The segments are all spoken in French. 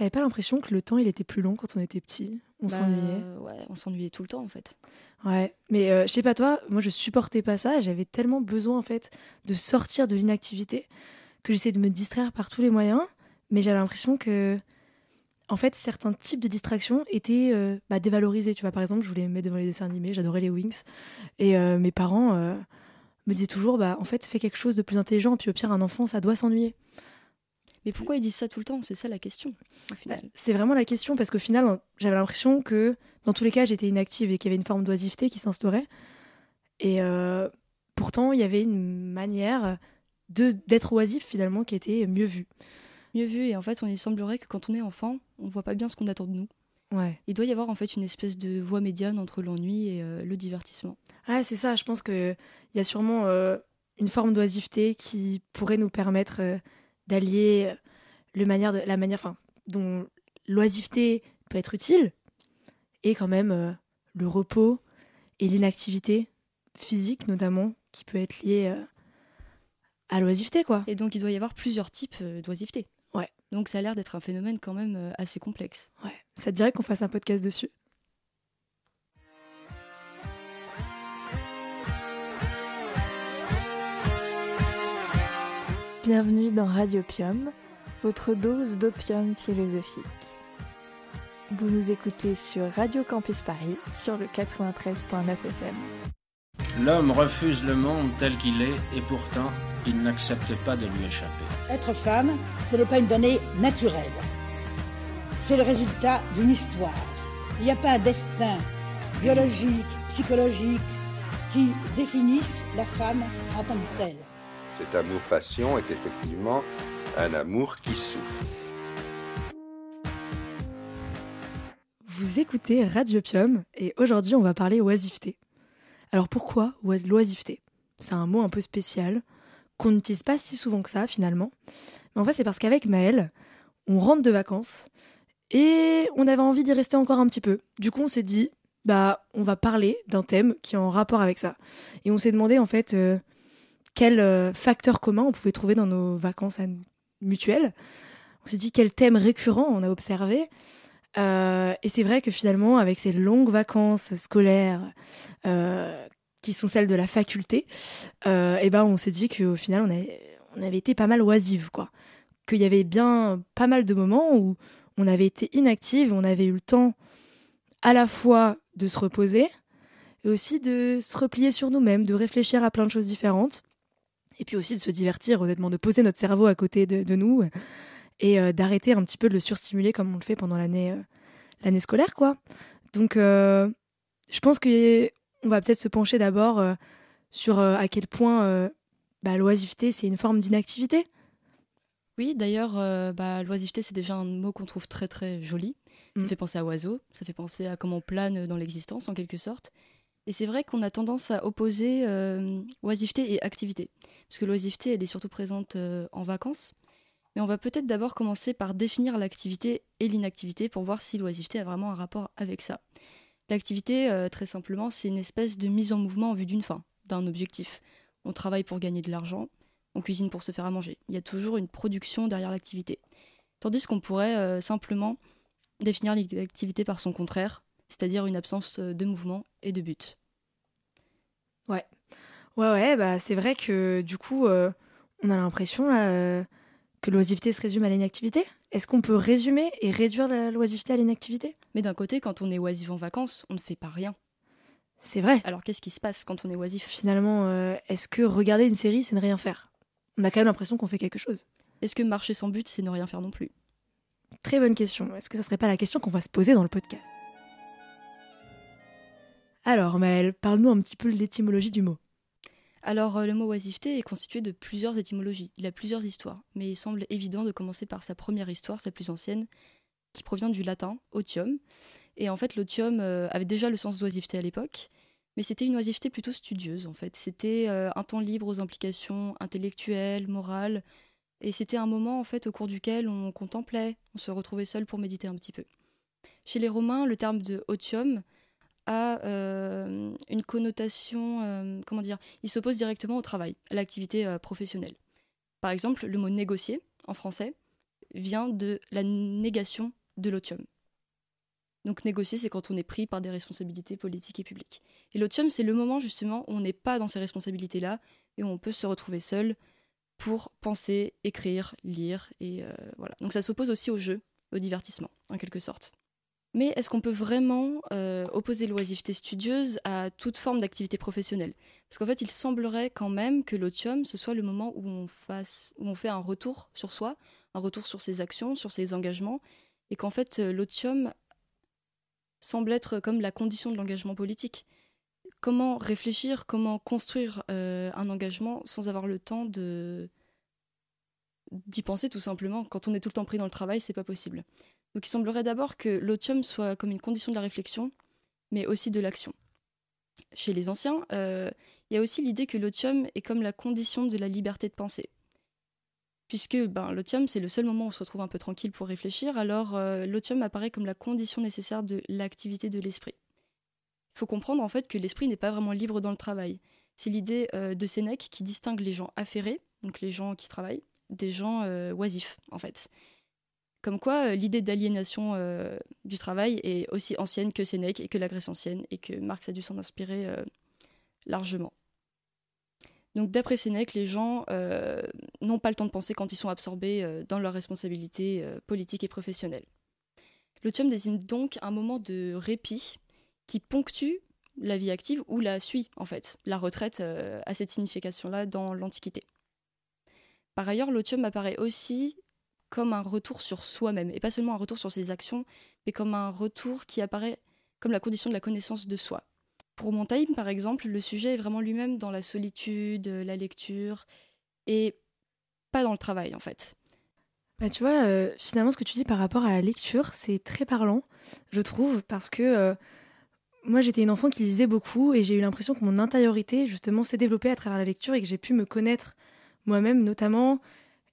T'avais pas l'impression que le temps il était plus long quand on était petit? On Bah, s'ennuyait. Ouais, on s'ennuyait tout le temps en fait. Ouais, mais euh, je sais pas toi, moi je supportais pas ça. J'avais tellement besoin en fait de sortir de l'inactivité que j'essayais de me distraire par tous les moyens. Mais j'avais l'impression que, en fait, certains types de distractions étaient euh, bah, dévalorisés. Tu vois, par exemple, je voulais me mettre devant les dessins animés, j'adorais les Wings, et euh, mes parents euh, me disaient toujours, bah en fait, fais quelque chose de plus intelligent. Puis au pire, un enfant, ça doit s'ennuyer. Mais pourquoi ils disent ça tout le temps? C'est ça la question Bah. C'est vraiment la question parce qu'au final, j'avais l'impression que dans tous les cas, j'étais inactive et qu'il y avait une forme d'oisiveté qui s'instaurait. Et euh, pourtant, il y avait une manière de d'être oisif finalement qui était mieux vue. Mieux vu et en fait, on il semblerait que quand on est enfant, on voit pas bien ce qu'on attend de nous. Ouais. Il doit y avoir en fait une espèce de voie médiane entre l'ennui et euh, le divertissement. Ah, c'est ça. Je pense que il y a sûrement euh, une forme d'oisiveté qui pourrait nous permettre d'allier euh, le manière de, la manière, enfin, dont l'oisiveté peut être utile et quand même euh, le repos et l'inactivité physique notamment qui peut être liée euh, à l'oisiveté, quoi. Et donc, il doit y avoir plusieurs types euh, d'oisiveté. Ouais. Donc, ça a l'air d'être un phénomène quand même assez complexe. Ouais. Ça te dirait qu'on fasse un podcast dessus? Bienvenue dans Radiopium, votre dose d'opium philosophique. Vous nous écoutez sur Radio Campus Paris sur le 93.9 FM. L'homme refuse le monde tel qu'il est et pourtant il n'accepte pas de lui échapper. Être femme, ce n'est pas une donnée naturelle. C'est le résultat d'une histoire. Il n'y a pas un destin biologique, psychologique qui définisse la femme en tant que telle. Cet amour-passion est effectivement un amour qui souffre. Vous écoutez Radiopium et aujourd'hui on va parler oisiveté. Alors pourquoi oi- l'oisiveté? C'est un mot un peu spécial qu'on n'utilise pas si souvent que ça finalement. Mais en fait c'est parce qu'avec Maëlle, on rentre de vacances et on avait envie d'y rester encore un petit peu. Du coup on s'est dit, bah on va parler d'un thème qui est en rapport avec ça. Et on s'est demandé en fait euh, quel euh, facteur commun on pouvait trouver dans nos vacances mutuelles. On s'est dit quel thème récurrent on a observé. Euh, et c'est vrai que finalement, avec ces longues vacances scolaires euh, qui sont celles de la faculté, euh, et ben on s'est dit qu'au final, on avait, on avait été pas mal oisive. Qu'il y avait bien pas mal de moments où on avait été inactive, on avait eu le temps à la fois de se reposer et aussi de se replier sur nous-mêmes, de réfléchir à plein de choses différentes. Et puis aussi de se divertir, honnêtement, de poser notre cerveau à côté de, de nous et euh, d'arrêter un petit peu de le surstimuler comme on le fait pendant l'année euh, l'année scolaire quoi. Donc euh, je pense que on va peut-être se pencher d'abord sur à quel point bah, l'oisiveté c'est une forme d'inactivité. Oui, d'ailleurs, bah, l'oisiveté, c'est déjà un mot qu'on trouve très très joli. Ça Mm. fait penser à oiseau, ça fait penser à comment on plane dans l'existence en quelque sorte. Et c'est vrai qu'on a tendance à opposer euh, oisiveté et activité. Parce que l'oisiveté, elle est surtout présente euh, en vacances. Mais on va peut-être d'abord commencer par définir l'activité et l'inactivité pour voir si l'oisiveté a vraiment un rapport avec ça. L'activité, euh, très simplement, c'est une espèce de mise en mouvement en vue d'une fin, d'un objectif. On travaille pour gagner de l'argent, on cuisine pour se faire à manger. Il y a toujours une production derrière l'activité. Tandis qu'on pourrait simplement définir l'activité par son contraire, c'est-à-dire une absence de mouvement et de but. Ouais ouais bah c'est vrai que du coup euh, on a l'impression là, euh, que l'oisiveté se résume à l'inactivité. Est-ce qu'on peut résumer et réduire la- l'oisiveté à l'inactivité? Mais d'un côté, quand on est oisif en vacances, on ne fait pas rien. C'est vrai. Alors qu'est-ce qui se passe quand on est oisif? Finalement, euh, est-ce que regarder une série c'est ne rien faire? On a quand même l'impression qu'on fait quelque chose. Est-ce que marcher sans but, c'est ne rien faire non plus? Très bonne question. Est-ce que ça serait pas la question qu'on va se poser dans le podcast? Alors, Maëlle, parle-nous un petit peu de l'étymologie du mot. Alors, euh, le mot oisiveté est constitué de plusieurs étymologies. Il a plusieurs histoires, mais il semble évident de commencer par sa première histoire, sa plus ancienne, qui provient du latin otium. Et en fait, l'otium euh, avait déjà le sens d'oisiveté à l'époque, mais c'était une oisiveté plutôt studieuse, en fait. C'était euh, un temps libre aux implications intellectuelles, morales, et c'était un moment, en fait, au cours duquel on contemplait, on se retrouvait seul pour méditer un petit peu. Chez les Romains, le terme de otium a euh, une connotation, euh, comment dire, il s'oppose directement au travail, à l'activité euh, professionnelle. Par exemple, le mot négocier en français vient de la négation de l'otium. Donc négocier, c'est quand on est pris par des responsabilités politiques et publiques. Et l'otium, c'est le moment justement où on n'est pas dans ces responsabilités-là et où on peut se retrouver seul pour penser, écrire, lire. Et voilà. Donc ça s'oppose aussi au jeu, au divertissement, en quelque sorte. Mais est-ce qu'on peut vraiment euh, opposer l'oisiveté studieuse à toute forme d'activité professionnelle? Parce qu'en fait, il semblerait quand même que l'otium, ce soit le moment où on, fait un retour sur soi, un retour sur ses actions, sur ses engagements, et qu'en fait, euh, l'otium semble être comme la condition de l'engagement politique. Comment réfléchir, comment construire euh, un engagement sans avoir le temps de d'y penser tout simplement? Quand on est tout le temps pris dans le travail, c'est pas possible. Donc il semblerait d'abord que l'otium soit comme une condition de la réflexion, mais aussi de l'action. Chez les anciens, euh, il y a aussi l'idée que l'otium est comme la condition de la liberté de penser. Puisque ben, l'otium, c'est le seul moment où on se retrouve un peu tranquille pour réfléchir, alors euh, l'otium apparaît comme la condition nécessaire de l'activité de l'esprit. Il faut comprendre en fait que l'esprit n'est pas vraiment libre dans le travail. C'est l'idée euh, de Sénèque qui distingue les gens affairés, donc les gens qui travaillent, des gens oisifs en fait. Comme quoi, euh, l'idée d'aliénation euh, du travail est aussi ancienne que Sénèque et que la Grèce ancienne, et que Marx a dû s'en inspirer euh, largement. Donc d'après Sénèque, les gens n'ont pas le temps de penser quand ils sont absorbés dans leurs responsabilités politiques et professionnelles. L'otium désigne donc un moment de répit qui ponctue la vie active ou la suit en fait. La retraite a cette signification-là dans l'Antiquité. Par ailleurs, l'otium apparaît aussi comme un retour sur soi-même, et pas seulement un retour sur ses actions, mais comme un retour qui apparaît comme la condition de la connaissance de soi. Pour Montaigne, par exemple, le sujet est vraiment lui-même dans la solitude, la lecture, et pas dans le travail, en fait. Bah, tu vois, euh, finalement, ce que tu dis par rapport à la lecture, c'est très parlant, je trouve, parce que euh, moi, j'étais une enfant qui lisait beaucoup, et j'ai eu l'impression que mon intériorité, justement, s'est développée à travers la lecture, et que j'ai pu me connaître moi-même, notamment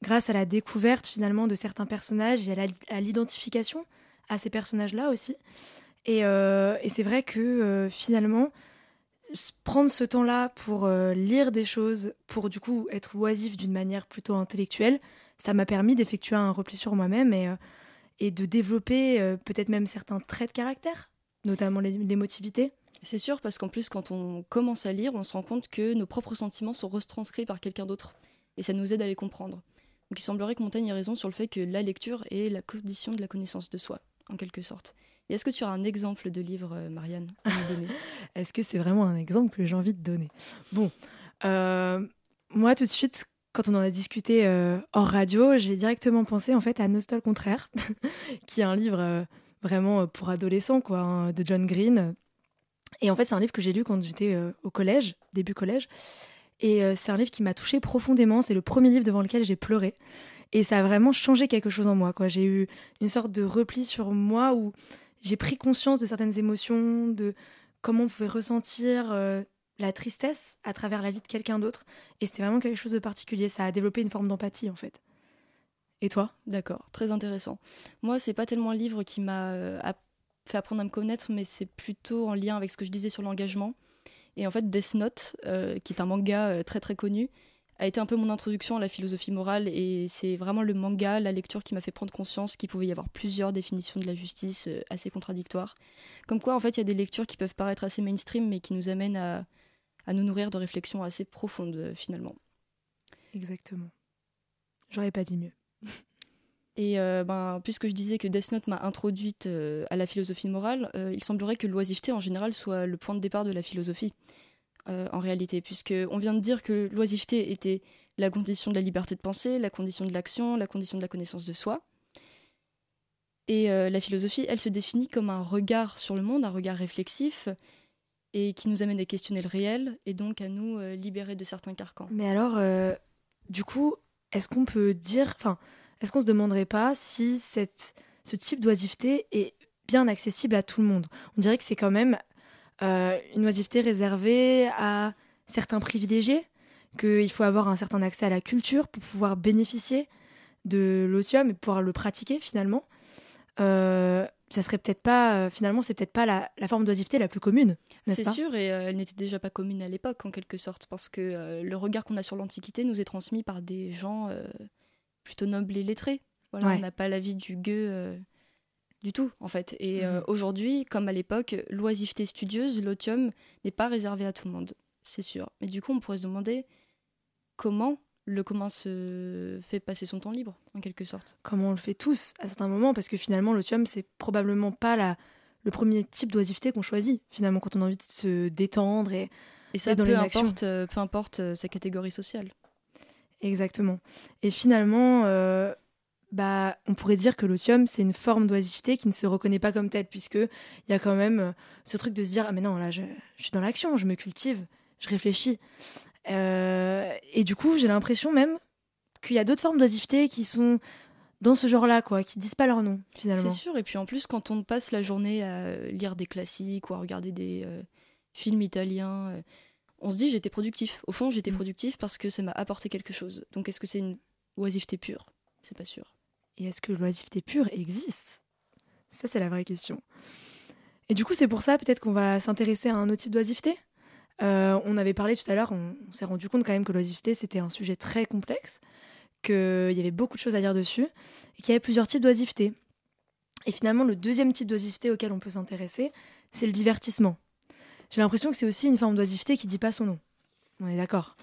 grâce à la découverte finalement de certains personnages et à l'identification à ces personnages-là aussi. Et, euh, c'est vrai que euh, finalement, prendre ce temps-là pour euh, lire des choses, pour du coup être oisif d'une manière plutôt intellectuelle, ça m'a permis d'effectuer un repli sur moi-même et, et de développer peut-être même certains traits de caractère, notamment l'émotivité. C'est sûr, parce qu'en plus, quand on commence à lire, on se rend compte que nos propres sentiments sont retranscrits par quelqu'un d'autre. Et ça nous aide à les comprendre. Donc il semblerait que Montaigne ait raison sur le fait que la lecture est la condition de la connaissance de soi, en quelque sorte. Et est-ce que tu as un exemple de livre, euh, Marianne, à me donner Est-ce que c'est vraiment un exemple que j'ai envie de donner? Bon, euh, moi tout de suite, quand on en a discuté euh, hors radio, j'ai directement pensé en fait à Nostal contraire, qui est un livre vraiment pour adolescents, quoi, hein, de John Green. Et en fait, c'est un livre que j'ai lu quand j'étais au collège, début collège. Et euh, c'est un livre qui m'a touchée profondément. C'est le premier livre devant lequel j'ai pleuré. Et ça a vraiment changé quelque chose en moi. J'ai eu une sorte de repli sur moi où j'ai pris conscience de certaines émotions, de comment on pouvait ressentir euh, la tristesse à travers la vie de quelqu'un d'autre. Et c'était vraiment quelque chose de particulier. Ça a développé une forme d'empathie en fait. Et toi? D'accord, très intéressant. Moi, c'est pas tellement un livre qui m'a euh, fait apprendre à me connaître, mais c'est plutôt en lien avec ce que je disais sur l'engagement. Et en fait, Death Note, euh, qui est un manga euh, très très connu, a été un peu mon introduction à la philosophie morale et c'est vraiment le manga, la lecture qui m'a fait prendre conscience qu'il pouvait y avoir plusieurs définitions de la justice euh, assez contradictoires. Comme quoi, en fait, il y a des lectures qui peuvent paraître assez mainstream mais qui nous amènent à, à nous nourrir de réflexions assez profondes finalement. Exactement. J'aurais pas dit mieux. Et euh, ben, puisque je disais que Death Note m'a introduite euh, à la philosophie morale, euh, il semblerait que l'oisiveté en général soit le point de départ de la philosophie, en réalité, puisqu'on vient de dire que l'oisiveté était la condition de la liberté de penser, la condition de l'action, la condition de la connaissance de soi. Et la philosophie, elle se définit comme un regard sur le monde, un regard réflexif, et qui nous amène à questionner le réel, et donc à nous libérer de certains carcans. Mais alors, du coup, est-ce qu'on peut dire... est-ce qu'on se demanderait pas si cette, ce type d'oisiveté est bien accessible à tout le monde? On dirait que c'est quand même euh, une oisiveté réservée à certains privilégiés, qu'il faut avoir un certain accès à la culture pour pouvoir bénéficier de l'otium et pouvoir le pratiquer finalement. Euh, ça serait peut-être pas, euh, finalement, c'est peut-être pas la, forme d'oisiveté la plus commune, n'est-ce C'est sûr, et elle n'était déjà pas commune à l'époque, en quelque sorte, parce que le regard qu'on a sur l'Antiquité nous est transmis par des gens plutôt noble et lettré. Voilà, Ouais. on n'a pas la vie du gueux euh, du tout, en fait. Et euh, Mhm. aujourd'hui, comme à l'époque, l'oisiveté studieuse, l'otium, n'est pas réservé à tout le monde, c'est sûr. Mais du coup, on pourrait se demander comment le commun se fait passer son temps libre, en quelque sorte. Comme on le fait tous à certains moments, parce que finalement, l'otium, c'est probablement pas la, le premier type d'oisiveté qu'on choisit, finalement, quand on a envie de se détendre. Et... Et ça, dans peu importe, euh, peu importe euh, sa catégorie sociale. Exactement. Et finalement, euh, bah, on pourrait dire que l'otium, c'est une forme d'oisiveté qui ne se reconnaît pas comme telle, puisqu'il y a quand même euh, ce truc de se dire Ah, mais non, là, je, je suis dans l'action, je me cultive, je réfléchis. Euh, et du coup, j'ai l'impression même qu'il y a d'autres formes d'oisiveté qui sont dans ce genre-là, quoi, qui disent pas leur nom, finalement. C'est sûr. Et puis en plus, quand on passe la journée à lire des classiques ou à regarder des films italiens, on se dit j'étais productif. Au fond, j'étais Mm. productif parce que ça m'a apporté quelque chose. Donc est-ce que c'est une oisiveté pure? C'est pas sûr. Et est-ce que l'oisiveté pure existe? Ça, c'est la vraie question. Et du coup, c'est pour ça peut-être qu'on va s'intéresser à un autre type d'oisiveté. Euh, on avait parlé tout à l'heure, on, on s'est rendu compte quand même que l'oisiveté, c'était un sujet très complexe, qu'il y avait beaucoup de choses à dire dessus, et qu'il y avait plusieurs types d'oisiveté. Et finalement, le deuxième type d'oisiveté auquel on peut s'intéresser, c'est le divertissement. J'ai l'impression que c'est aussi une forme d'oisiveté qui dit pas son nom. On est d'accord.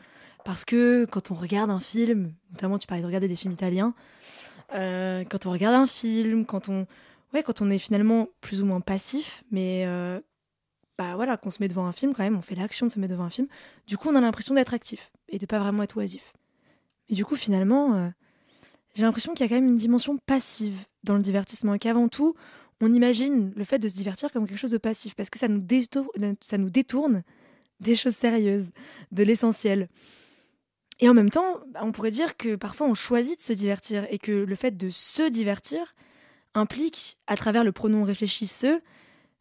Parce que quand on regarde un film, notamment tu parlais de regarder des films italiens, euh, quand on regarde un film, quand on, ouais, quand on est finalement plus ou moins passif, mais euh, bah voilà, qu'on se met devant un film quand même, on fait l'action de se mettre devant un film. Du coup, on a l'impression d'être actif et de pas vraiment être oisif. Et du coup, finalement, euh, j'ai l'impression qu'il y a quand même une dimension passive dans le divertissement et qu'avant tout, on imagine le fait de se divertir comme quelque chose de passif parce que ça nous détourne, ça nous détourne des choses sérieuses, de l'essentiel. Et en même temps, bah, on pourrait dire que parfois on choisit de se divertir et que le fait de se divertir implique, à travers le pronom réfléchi se,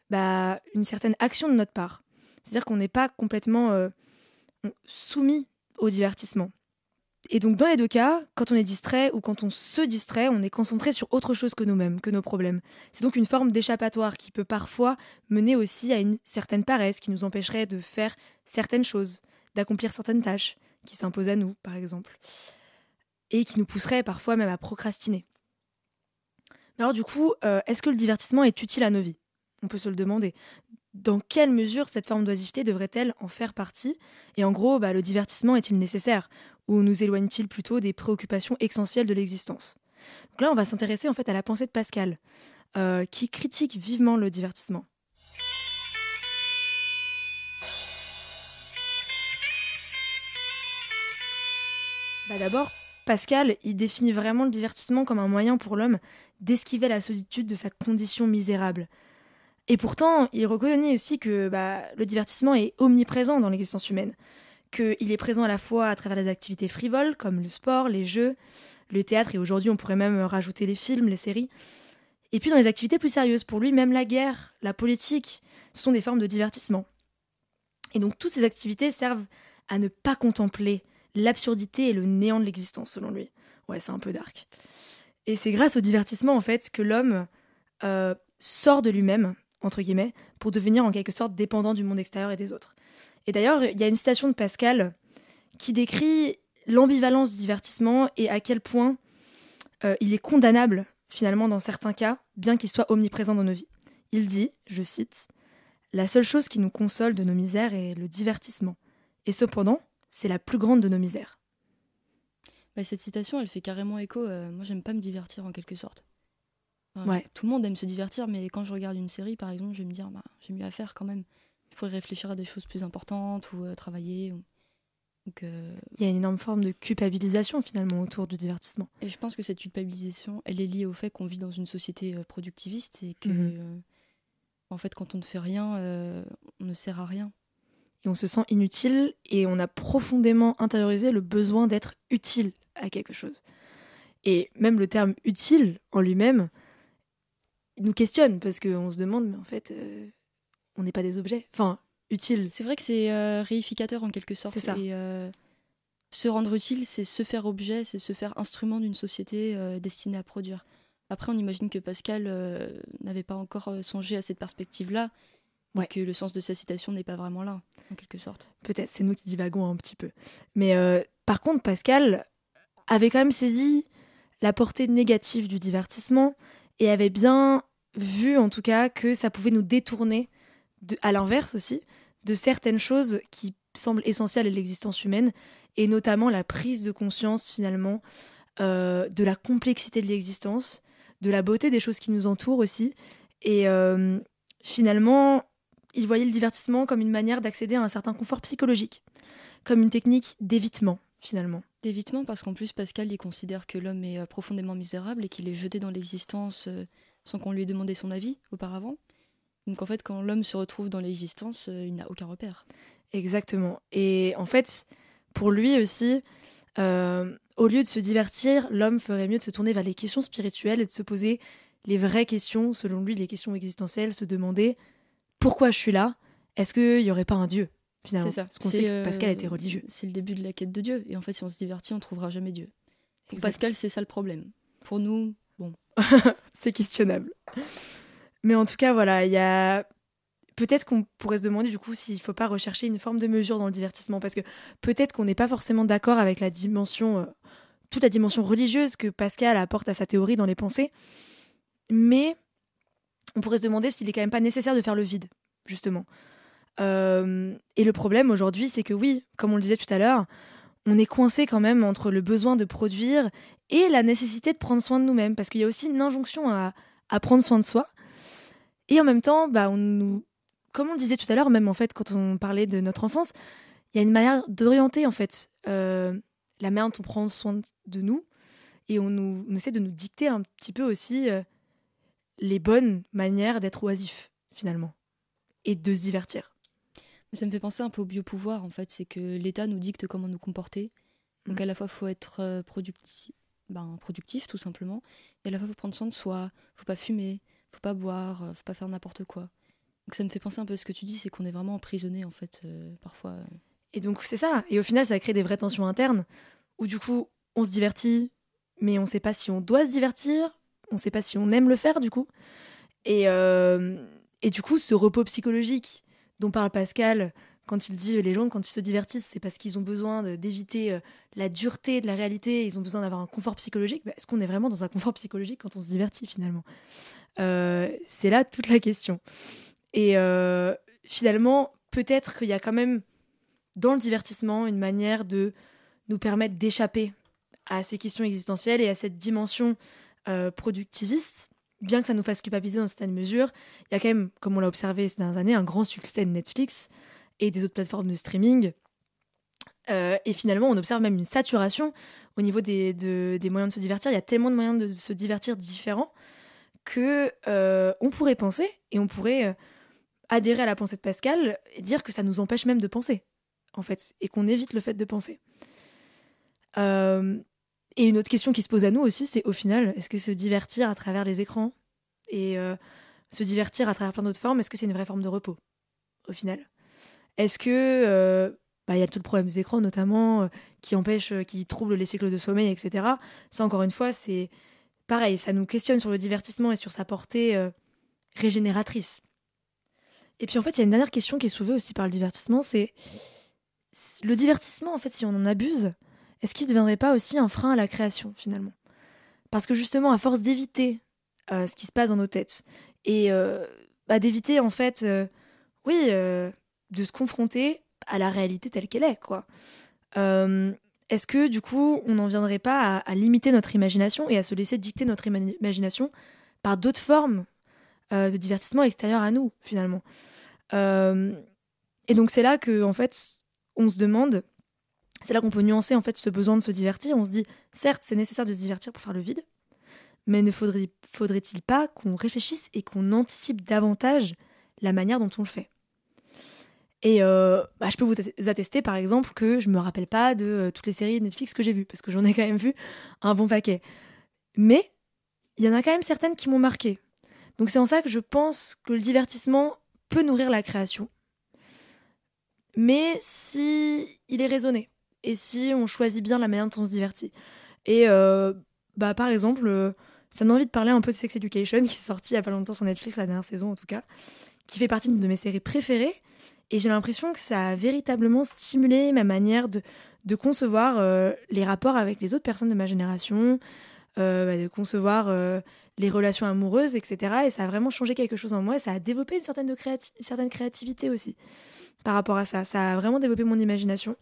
bah, une certaine action de notre part. C'est-à-dire qu'on n'est pas complètement euh, soumis au divertissement. Et donc dans les deux cas, quand on est distrait ou quand on se distrait, on est concentré sur autre chose que nous-mêmes, que nos problèmes. C'est donc une forme d'échappatoire qui peut parfois mener aussi à une certaine paresse qui nous empêcherait de faire certaines choses, d'accomplir certaines tâches qui s'imposent à nous, par exemple, et qui nous pousserait parfois même à procrastiner. Mais alors du coup, euh, est-ce que le divertissement est utile à nos vies? On peut se le demander. Dans quelle mesure cette forme d'oisiveté devrait-elle en faire partie? Et en gros, bah, le divertissement est-il nécessaire? Ou nous éloigne-t-il plutôt des préoccupations essentielles de l'existence? Donc là, on va s'intéresser en fait à la pensée de Pascal, euh, qui critique vivement le divertissement. Bah D'abord, Pascal, il définit vraiment le divertissement comme un moyen pour l'homme d'esquiver la solitude de sa condition misérable. Et pourtant, il reconnaît aussi que bah, le divertissement est omniprésent dans l'existence humaine, qu'il est présent à la fois à travers les activités frivoles comme le sport, les jeux, le théâtre, et aujourd'hui on pourrait même rajouter les films, les séries, et puis dans les activités plus sérieuses. Pour lui, même la guerre, la politique, ce sont des formes de divertissement. Et donc toutes ces activités servent à ne pas contempler l'absurdité et le néant de l'existence, selon lui. Ouais, c'est un peu dark. Et c'est grâce au divertissement, en fait, que l'homme euh, sort de lui-même, entre guillemets, pour devenir en quelque sorte dépendant du monde extérieur et des autres. Et d'ailleurs, il y a une citation de Pascal qui décrit l'ambivalence du divertissement et à quel point euh, il est condamnable, finalement, dans certains cas, bien qu'il soit omniprésent dans nos vies. Il dit, je cite, La seule chose qui nous console de nos misères est le divertissement. Et cependant, c'est la plus grande de nos misères. Bah, cette citation, elle fait carrément écho. euh, moi, j'aime pas me divertir en quelque sorte. Enfin, Ouais. Tout le monde aime se divertir, mais quand je regarde une série, par exemple, je vais me dire, bah, j'ai mieux à faire quand même. Je pourrais réfléchir à des choses plus importantes ou euh, travailler. ou- Donc, euh, Il y a une énorme forme de culpabilisation, finalement, autour du divertissement. Et je pense que cette culpabilisation, elle est liée au fait qu'on vit dans une société euh, productiviste et que, Mhm. en fait, quand on ne fait rien, on ne sert à rien. et on se sent inutile et on a profondément intériorisé le besoin d'être utile à quelque chose. Et même le terme utile en lui-même nous questionne parce qu'on se demande, mais en fait, euh, on n'est pas des objets. Enfin, utile. C'est vrai que c'est euh, réificateur en quelque sorte. C'est ça. Et euh, se rendre utile, c'est se faire objet, c'est se faire instrument d'une société euh, destinée à produire. Après, on imagine que Pascal n'avait pas encore songé à cette perspective-là, Ouais. et que le sens de sa citation n'est pas vraiment là, en quelque sorte. Peut-être, c'est nous qui divagons un petit peu. Mais par contre, Pascal avait quand même saisi la portée négative du divertissement et avait bien vu en tout cas que ça pouvait nous détourner, à l'inverse aussi, de certaines choses qui semblent essentielles à l'existence humaine, et notamment la prise de conscience finalement euh, de la complexité de l'existence, de la beauté des choses qui nous entourent aussi, et euh, finalement, il voyait le divertissement comme une manière d'accéder à un certain confort psychologique, comme une technique d'évitement finalement. D'évitement parce qu'en plus Pascal il considère que l'homme est euh, profondément misérable et qu'il est jeté dans l'existence sans qu'on lui ait demandé son avis auparavant. Donc en fait, quand l'homme se retrouve dans l'existence, euh, il n'a aucun repère. Exactement. Et en fait, pour lui aussi, euh, au lieu de se divertir, l'homme ferait mieux de se tourner vers les questions spirituelles et de se poser les vraies questions, selon lui, les questions existentielles, se demander pourquoi je suis là? Est-ce qu'il n'y aurait pas un Dieu finalement? C'est ça. Parce qu'on sait que Pascal était religieux. C'est le début de la quête de Dieu. Et en fait, si on se divertit, on trouvera jamais Dieu. Pour Pascal, c'est ça le problème. Pour nous, bon. c'est questionnable. Mais en tout cas, voilà, il y a. Peut-être qu'on pourrait se demander du coup s'il ne faut pas rechercher une forme de mesure dans le divertissement, parce que peut-être qu'on n'est pas forcément d'accord avec la dimension, euh, toute la dimension religieuse que Pascal apporte à sa théorie dans les pensées, mais on pourrait se demander s'il est quand même pas nécessaire de faire le vide, justement. Euh, et le problème aujourd'hui, c'est que oui, comme on le disait tout à l'heure, on est coincé quand même entre le besoin de produire et la nécessité de prendre soin de nous-mêmes, parce qu'il y a aussi une injonction à, prendre soin de soi. Et en même temps, bah, on nous, comme on le disait tout à l'heure, même en fait, quand on parlait de notre enfance, il y a une manière d'orienter en fait euh, la manière dont on prend soin de nous, et on, nous, essaie de nous dicter un petit peu aussi euh, les bonnes manières d'être oisif finalement, et de se divertir. Ça me fait penser un peu au biopouvoir, en fait. C'est que l'État nous dicte comment nous comporter. Donc, mm. à la fois, il faut être euh, productif, ben, productif, tout simplement. Et à la fois, il faut prendre soin de soi. faut pas fumer, faut pas boire, euh, faut pas faire n'importe quoi. Donc, ça me fait penser un peu à ce que tu dis, c'est qu'on est vraiment emprisonné, en fait, euh, parfois. Et donc, c'est ça. Et au final, ça crée des vraies tensions internes où, du coup, on se divertit, mais on sait pas si on doit se divertir, on sait pas si on aime le faire, du coup. Et, et du coup, ce repos psychologique dont parle Pascal quand il dit les gens, quand ils se divertissent, c'est parce qu'ils ont besoin d'éviter euh, la dureté de la réalité, ils ont besoin d'avoir un confort psychologique. Bah, est-ce qu'on est vraiment dans un confort psychologique quand on se divertit finalement? euh, C'est là toute la question. Et euh, finalement, peut-être qu'il y a quand même dans le divertissement une manière de nous permettre d'échapper à ces questions existentielles et à cette dimension productiviste bien que ça nous fasse culpabiliser dans certaines mesures, il y a quand même, comme on l'a observé ces dernières années, un grand succès de Netflix et des autres plateformes de streaming. Euh, et finalement, on observe même une saturation au niveau des, moyens de se divertir. Il y a tellement de moyens de se divertir différents que euh, on pourrait penser et on pourrait euh, adhérer à la pensée de Pascal et dire que ça nous empêche même de penser, en fait, et qu'on évite le fait de penser. Et une autre question qui se pose à nous aussi, c'est au final, est-ce que se divertir à travers les écrans et euh, se divertir à travers plein d'autres formes, est-ce que c'est une vraie forme de repos au final? Est-ce que euh, bah, il y a tout le problème des écrans notamment euh, qui empêchent, qui troublent les cycles de sommeil, etc. Ça encore une fois, c'est pareil, ça nous questionne sur le divertissement et sur sa portée régénératrice. Et puis en fait, il y a une dernière question qui est soulevée aussi par le divertissement, c'est le divertissement en fait, si on en abuse est-ce qu'il ne deviendrait pas aussi un frein à la création finalement? Parce que justement, à force d'éviter euh, ce qui se passe dans nos têtes et euh, bah, d'éviter en fait, euh, oui, de se confronter à la réalité telle qu'elle est, quoi. Est-ce que du coup, on n'en viendrait pas à, limiter notre imagination et à se laisser dicter notre imagination par d'autres formes de divertissement extérieur à nous, finalement Et donc c'est là que, en fait, on se demande c'est là qu'on peut nuancer en fait ce besoin de se divertir. On se dit, certes, c'est nécessaire de se divertir pour faire le vide, mais ne faudrait, faudrait-il pas qu'on réfléchisse et qu'on anticipe davantage la manière dont on le fait? Et euh, bah, je peux vous attester par exemple que je me rappelle pas de euh, toutes les séries Netflix que j'ai vues, parce que j'en ai quand même vu un bon paquet. Mais il y en a quand même certaines qui m'ont marqué. Donc c'est en ça que je pense que le divertissement peut nourrir la création. Mais si il est raisonné, et si on choisit bien la manière dont on se divertit. Et euh, bah, par exemple, ça m'a envie de parler un peu de Sex Education, qui est sorti il y a pas longtemps sur Netflix, la dernière saison en tout cas, qui fait partie d'une de mes séries préférées. Et j'ai l'impression que ça a véritablement stimulé ma manière de, de concevoir euh, les rapports avec les autres personnes de ma génération, euh, bah, de concevoir euh, les relations amoureuses, etc. Et ça a vraiment changé quelque chose en moi. Et ça a développé une certaine, de une certaine créativité aussi par rapport à ça. Ça a vraiment développé mon imagination.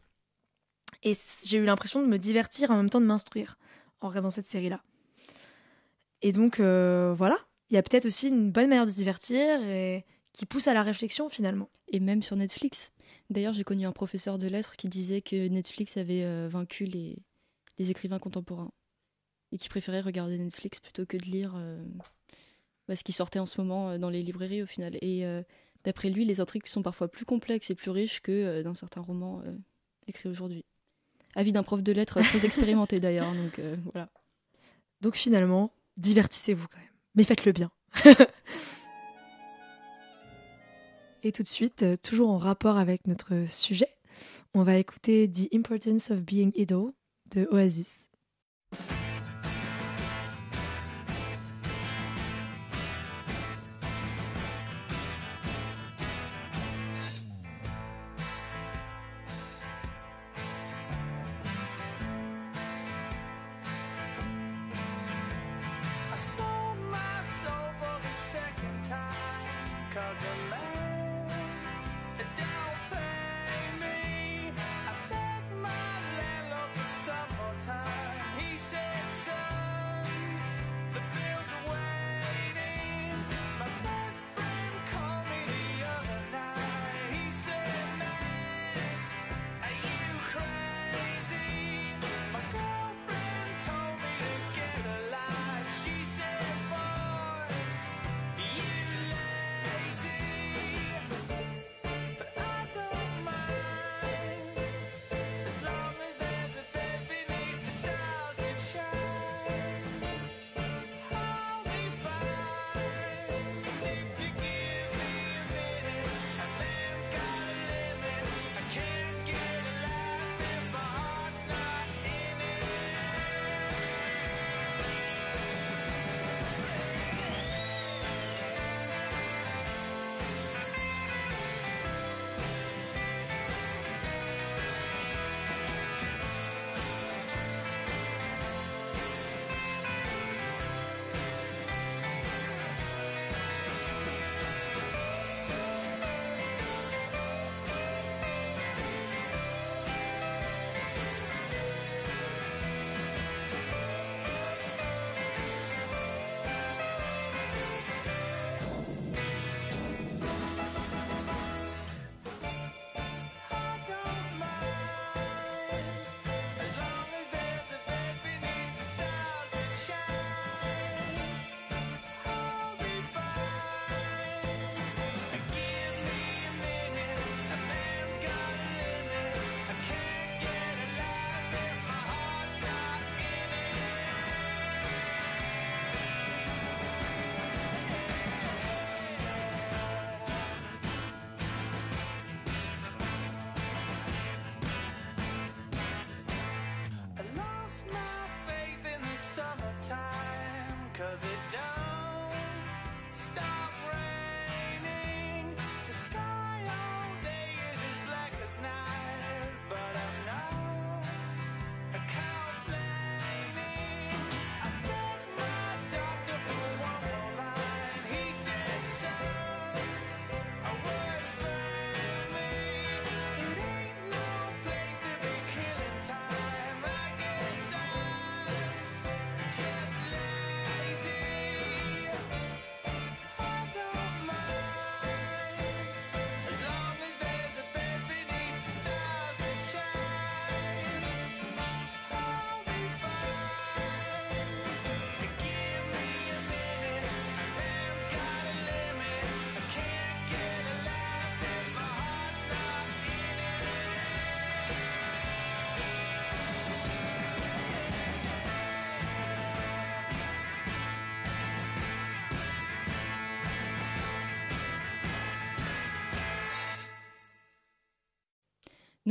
Et j'ai eu l'impression de me divertir en même temps de m'instruire en regardant cette série-là. Et donc, voilà. Il y a peut-être aussi une bonne manière de se divertir et qui pousse à la réflexion finalement. Et même sur Netflix. D'ailleurs, j'ai connu un professeur de lettres qui disait que Netflix avait euh, vaincu les, les écrivains contemporains et qui préférait regarder Netflix plutôt que de lire euh, bah, ce qui sortait en ce moment euh, dans les librairies au final. Et euh, d'après lui, les intrigues sont parfois plus complexes et plus riches que dans certains romans écrits aujourd'hui. Avis d'un prof de lettres très expérimenté d'ailleurs, donc voilà. Donc finalement, divertissez-vous quand même. Mais faites-le bien. Et tout de suite, euh, toujours en rapport avec notre sujet, on va écouter The Importance of Being Idle de Oasis.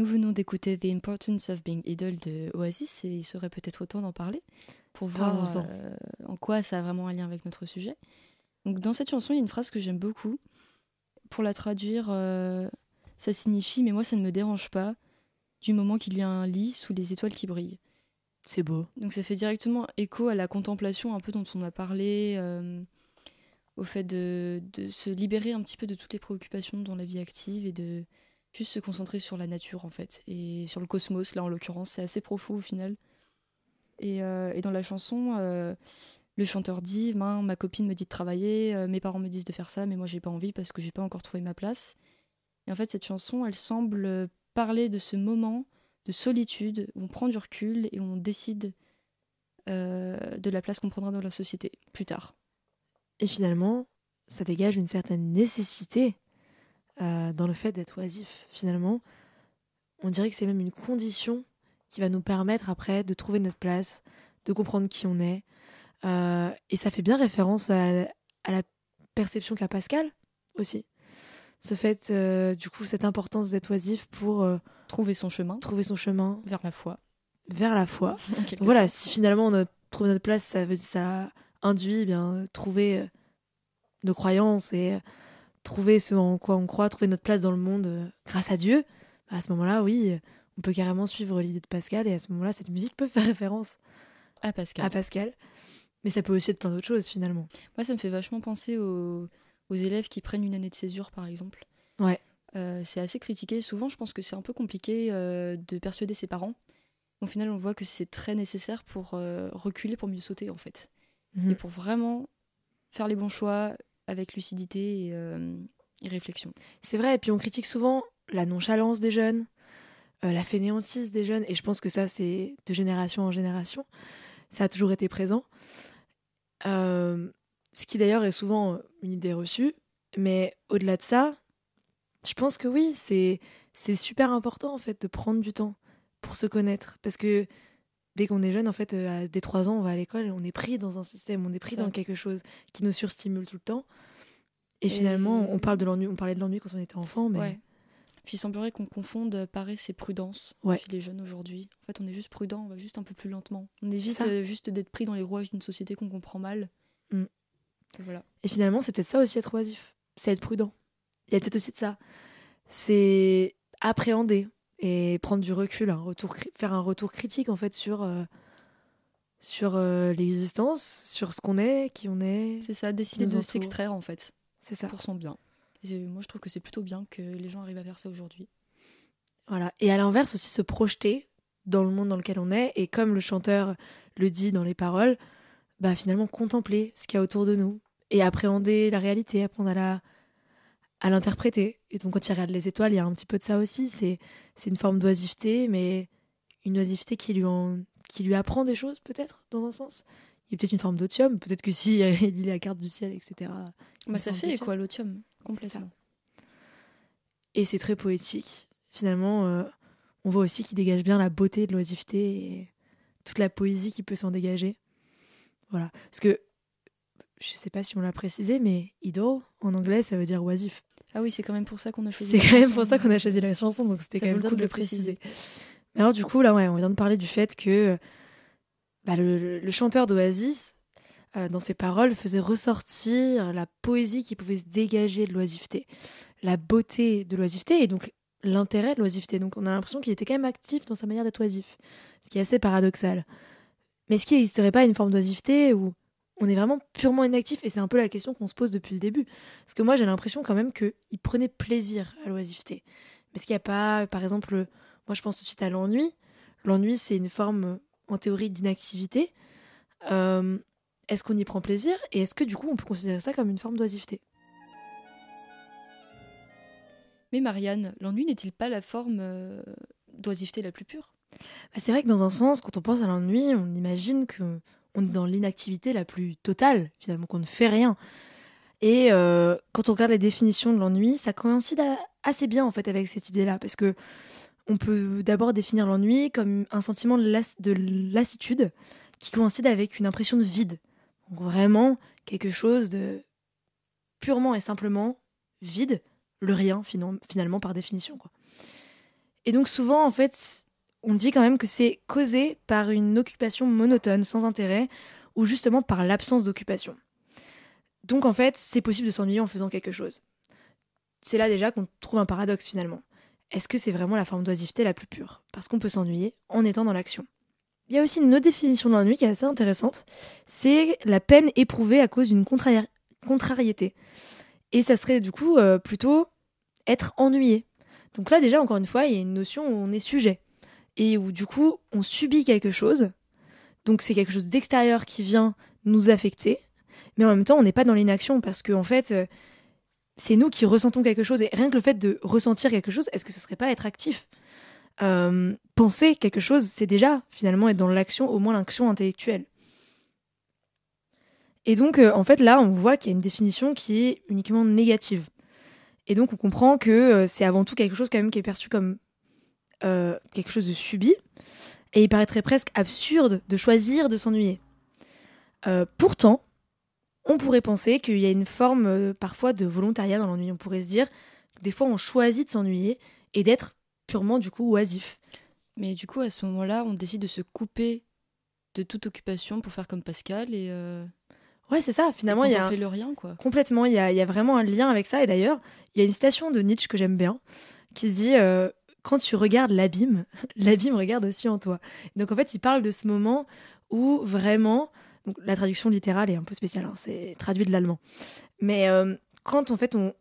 Nous venons d'écouter The Importance of Being Idle de Oasis et il serait peut-être temps d'en parler pour voir euh, en quoi ça a vraiment un lien avec notre sujet. Donc dans cette chanson, il y a une phrase que j'aime beaucoup. Pour la traduire, euh, ça signifie mais moi ça ne me dérange pas du moment qu'il y a un lit sous les étoiles qui brillent. C'est beau. Donc ça fait directement écho à la contemplation un peu dont on a parlé, euh, au fait de, de se libérer un petit peu de toutes les préoccupations dans la vie active et de juste se concentrer sur la nature en fait et sur le cosmos là en l'occurrence c'est assez profond au final. Et, euh, dans la chanson, euh, le chanteur dit ma copine me dit de travailler, euh, mes parents me disent de faire ça, mais moi j'ai pas envie parce que j'ai pas encore trouvé ma place. Et en fait cette chanson elle semble parler de ce moment de solitude où on prend du recul et on décide de la place qu'on prendra dans la société plus tard. Et finalement, ça dégage une certaine nécessité euh, dans le fait d'être oisif. Finalement, on dirait que c'est même une condition qui va nous permettre après de trouver notre place, de comprendre qui on est. Euh, et ça fait bien référence à, à la perception qu'a Pascal aussi. Ce fait, euh, du coup, cette importance d'être oisif pour Trouver son chemin trouver son chemin vers la foi. vers la foi. Voilà, si finalement on a trouvé notre place, ça, veut, ça induit eh bien trouver nos croyances et trouver ce en quoi on croit, trouver notre place dans le monde euh, grâce à Dieu. Bah, à ce moment-là, oui, euh, on peut carrément suivre l'idée de Pascal et à ce moment-là, cette musique peut faire référence Ah Pascal. à Pascal. Mais ça peut aussi être plein d'autres choses finalement. Moi, ça me fait vachement penser aux, aux élèves qui prennent une année de césure, par exemple. Ouais. Euh, c'est assez critiqué. Souvent, je pense que c'est un peu compliqué euh, de persuader ses parents. Au final, on voit que c'est très nécessaire pour reculer, pour mieux sauter, en fait. Mhm. Et pour vraiment faire les bons choix avec lucidité et, euh, et réflexion. C'est vrai, et puis on critique souvent la nonchalance des jeunes, euh, la fainéantise des jeunes, et je pense que ça, c'est de génération en génération. Ça a toujours été présent. Euh, ce qui d'ailleurs est souvent une idée reçue, mais au-delà de ça, je pense que oui, c'est c'est super important en fait de prendre du temps pour se connaître, parce que dès qu'on est jeune, en fait, euh, dès 3 ans, on va à l'école, on est pris dans un système, on est pris dans quelque chose qui nous surstimule tout le temps. Et, Et- finalement, on parle de l'ennui, on parlait de l'ennui quand on était enfant, mais Ouais. Puis il semblerait qu'on confonde paresse et prudence Ouais. chez les jeunes aujourd'hui. En fait, on est juste prudent, on va juste un peu plus lentement. On évite euh, juste d'être pris dans les rouages d'une société qu'on comprend mal. Mm. Et voilà. Et finalement, c'est peut-être ça aussi être oisif. C'est être prudent. Il y a peut-être aussi de ça. C'est appréhender et prendre du recul, un retour, cri- faire un retour critique en fait sur, euh, sur euh, l'existence, sur ce qu'on est, qui on est. C'est ça, décider de s'extraire en fait, C'est ça. pour son bien. Et moi, je trouve que c'est plutôt bien que les gens arrivent à faire ça aujourd'hui. Voilà. Et à l'inverse aussi se projeter dans le monde dans lequel on est et comme le chanteur le dit dans les paroles, bah finalement contempler ce qu'il y a autour de nous et appréhender la réalité, apprendre à la à l'interpréter. Et donc quand il regarde les étoiles, il y a un petit peu de ça aussi, c'est c'est une forme d'oisiveté mais une oisiveté qui lui en qui lui apprend des choses peut-être dans un sens. Il y a peut-être une forme d'otium, peut-être que si il lit la carte du ciel, etc. Bah, ça fait quoi l'otium Complètement. Et c'est très poétique. Finalement, euh, on voit aussi qu'il dégage bien la beauté de l'oisiveté et toute la poésie qui peut s'en dégager. Voilà. Parce que, je sais pas si on l'a précisé, mais idle, en anglais, ça veut dire oisif. Ah oui, c'est quand même pour ça qu'on a choisi. C'est la quand même chanson. pour ça qu'on a choisi la chanson, donc c'était quand même coup de le préciser. préciser. Mais alors, du coup, là, ouais, on vient de parler du fait que bah, le, le- le chanteur d'Oasis, euh, dans ses paroles, faisait ressortir la poésie qui pouvait se dégager de l'oisiveté, la beauté de l'oisiveté et donc l'intérêt de l'oisiveté. Donc, on a l'impression qu'il était quand même actif dans sa manière d'être oisif, ce qui est assez paradoxal. Mais est-ce qu'il n'existerait pas une forme d'oisiveté où on est vraiment purement inactif Et c'est un peu la question qu'on se pose depuis le début. Parce que moi, j'ai l'impression quand même qu'il prenait plaisir à l'oisiveté. Mais est-ce qu'il n'y a pas, par exemple, moi je pense tout de suite à l'ennui. L'ennui, c'est une forme, en théorie, d'inactivité. Euh, est-ce qu'on y prend plaisir Et est-ce que du coup, on peut considérer ça comme une forme d'oisiveté? Mais Marianne, l'ennui n'est-il pas la forme euh, d'oisiveté la plus pure? Bah, C'est vrai que dans un sens, quand on pense à l'ennui, on imagine que on est dans l'inactivité la plus totale, finalement, qu'on ne fait rien. Et euh, quand on regarde les définitions de l'ennui, ça coïncide assez bien en fait avec cette idée-là, parce que on peut d'abord définir l'ennui comme un sentiment de, de lassitude qui coïncide avec une impression de vide. Donc vraiment quelque chose de purement et simplement vide, le rien finalement par définition. Quoi. Et donc souvent en fait, on dit quand même que c'est causé par une occupation monotone, sans intérêt, ou justement par l'absence d'occupation. Donc en fait, c'est possible de s'ennuyer en faisant quelque chose. C'est là déjà qu'on trouve un paradoxe finalement. Est-ce que c'est vraiment la forme d'oisiveté la plus pure? Parce qu'on peut s'ennuyer en étant dans l'action. il y a aussi une autre définition de l'ennui qui est assez intéressante. C'est la peine éprouvée à cause d'une contrari- contrariété. Et ça serait du coup euh, plutôt être ennuyé. Donc là déjà, encore une fois, il y a une notion où on est sujet. Et où du coup, on subit quelque chose. Donc c'est quelque chose d'extérieur qui vient nous affecter. Mais en même temps, on n'est pas dans l'inaction parce qu'en en fait, euh, c'est nous qui ressentons quelque chose. Et rien que le fait de ressentir quelque chose, est-ce que ce serait pas être actif? Euh, Penser quelque chose, c'est déjà finalement être dans l'action, au moins l'action intellectuelle. Et donc, euh, en fait, là, on voit qu'il y a une définition qui est uniquement négative. Et donc, on comprend que c'est avant tout quelque chose quand même qui est perçu comme euh, quelque chose de subi. Et il paraîtrait presque absurde de choisir de s'ennuyer. Euh, pourtant, on pourrait penser qu'il y a une forme euh, parfois de volontariat dans l'ennui. On pourrait se dire que des fois, on choisit de s'ennuyer et d'être purement du coup oisif. Mais du coup, à ce moment-là, on décide de se couper de toute occupation pour faire comme Pascal et, euh, Ouais, c'est ça. Finalement, il y a un- contempler le rien, quoi. Complètement, il y a, il y a vraiment un lien avec ça. Et d'ailleurs, il y a une citation de Nietzsche que j'aime bien, qui se dit Quand tu regardes l'abîme, l'abîme regarde aussi en toi. Donc en fait, il parle de ce moment où vraiment, donc la traduction littérale est un peu spéciale, hein, c'est traduit de l'allemand. Mais euh, quand en fait on,